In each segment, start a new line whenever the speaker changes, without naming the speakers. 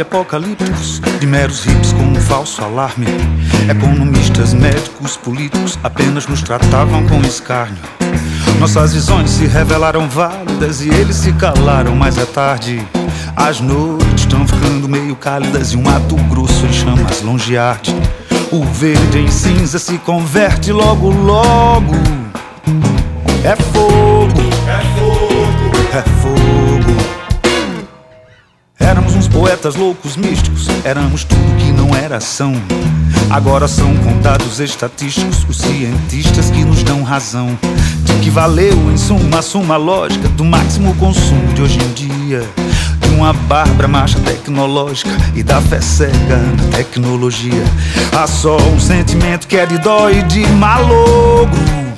de apocalípticos, de meros hips com um falso alarme. Economistas, médicos, políticos apenas nos tratavam com escárnio. Nossas visões se revelaram válidas e eles se calaram, mas é tarde. As noites estão ficando meio cálidas e um mato grosso em chamas longe arde. O verde em cinza se converte logo, logo. Poetas loucos, místicos, éramos tudo que não era ação. Agora são contados estatísticos os cientistas que nos dão razão. De que valeu, em suma, a suma lógica do máximo consumo de hoje em dia. De uma bárbara marcha tecnológica e da fé cega na tecnologia. Há só um sentimento que é de dó e de malogro.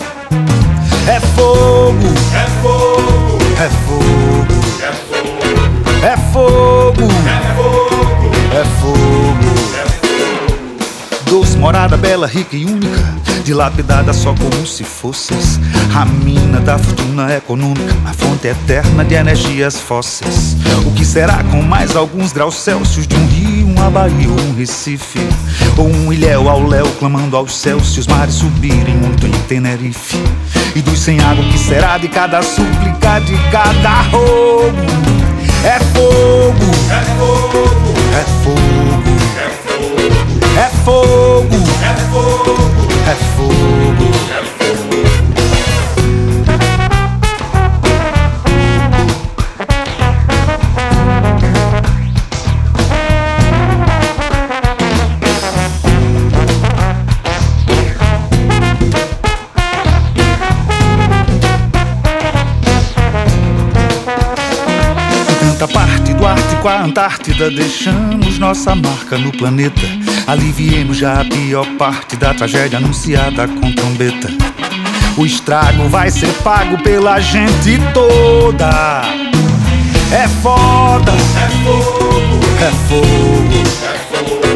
Morada bela, rica e única, dilapidada só como se fosses a mina da fortuna econômica, a fonte eterna de energias fósseis. O que será com mais alguns graus Celsius de um rio, uma Bahia ou um Recife? Ou um ilhéu ao léu clamando aos céus se os mares subirem muito em Tenerife? E dos sem água, o que será de cada súplica, de cada roubo? É fogo,
É fogo,
é fogo,
é fogo,
é fogo. Tanta parte do Ártico à Antártida deixamos nossa marca no planeta. Aliviemos já a pior parte da tragédia anunciada com trombeta. O estrago vai ser pago pela gente toda. É foda,
É fogo,
é fogo,
é fogo,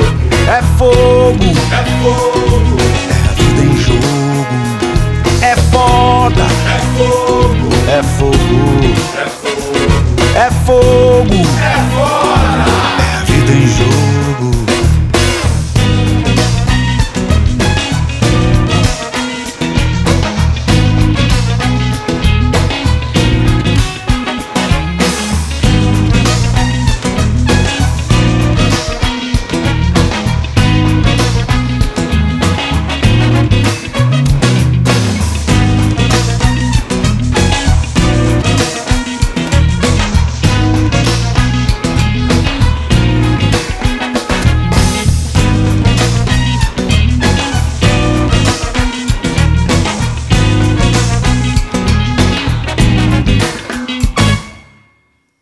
é fogo,
é fogo,
é a vida em jogo. É foda,
é fogo,
é fogo é fogo. É foda. É vida em jogo.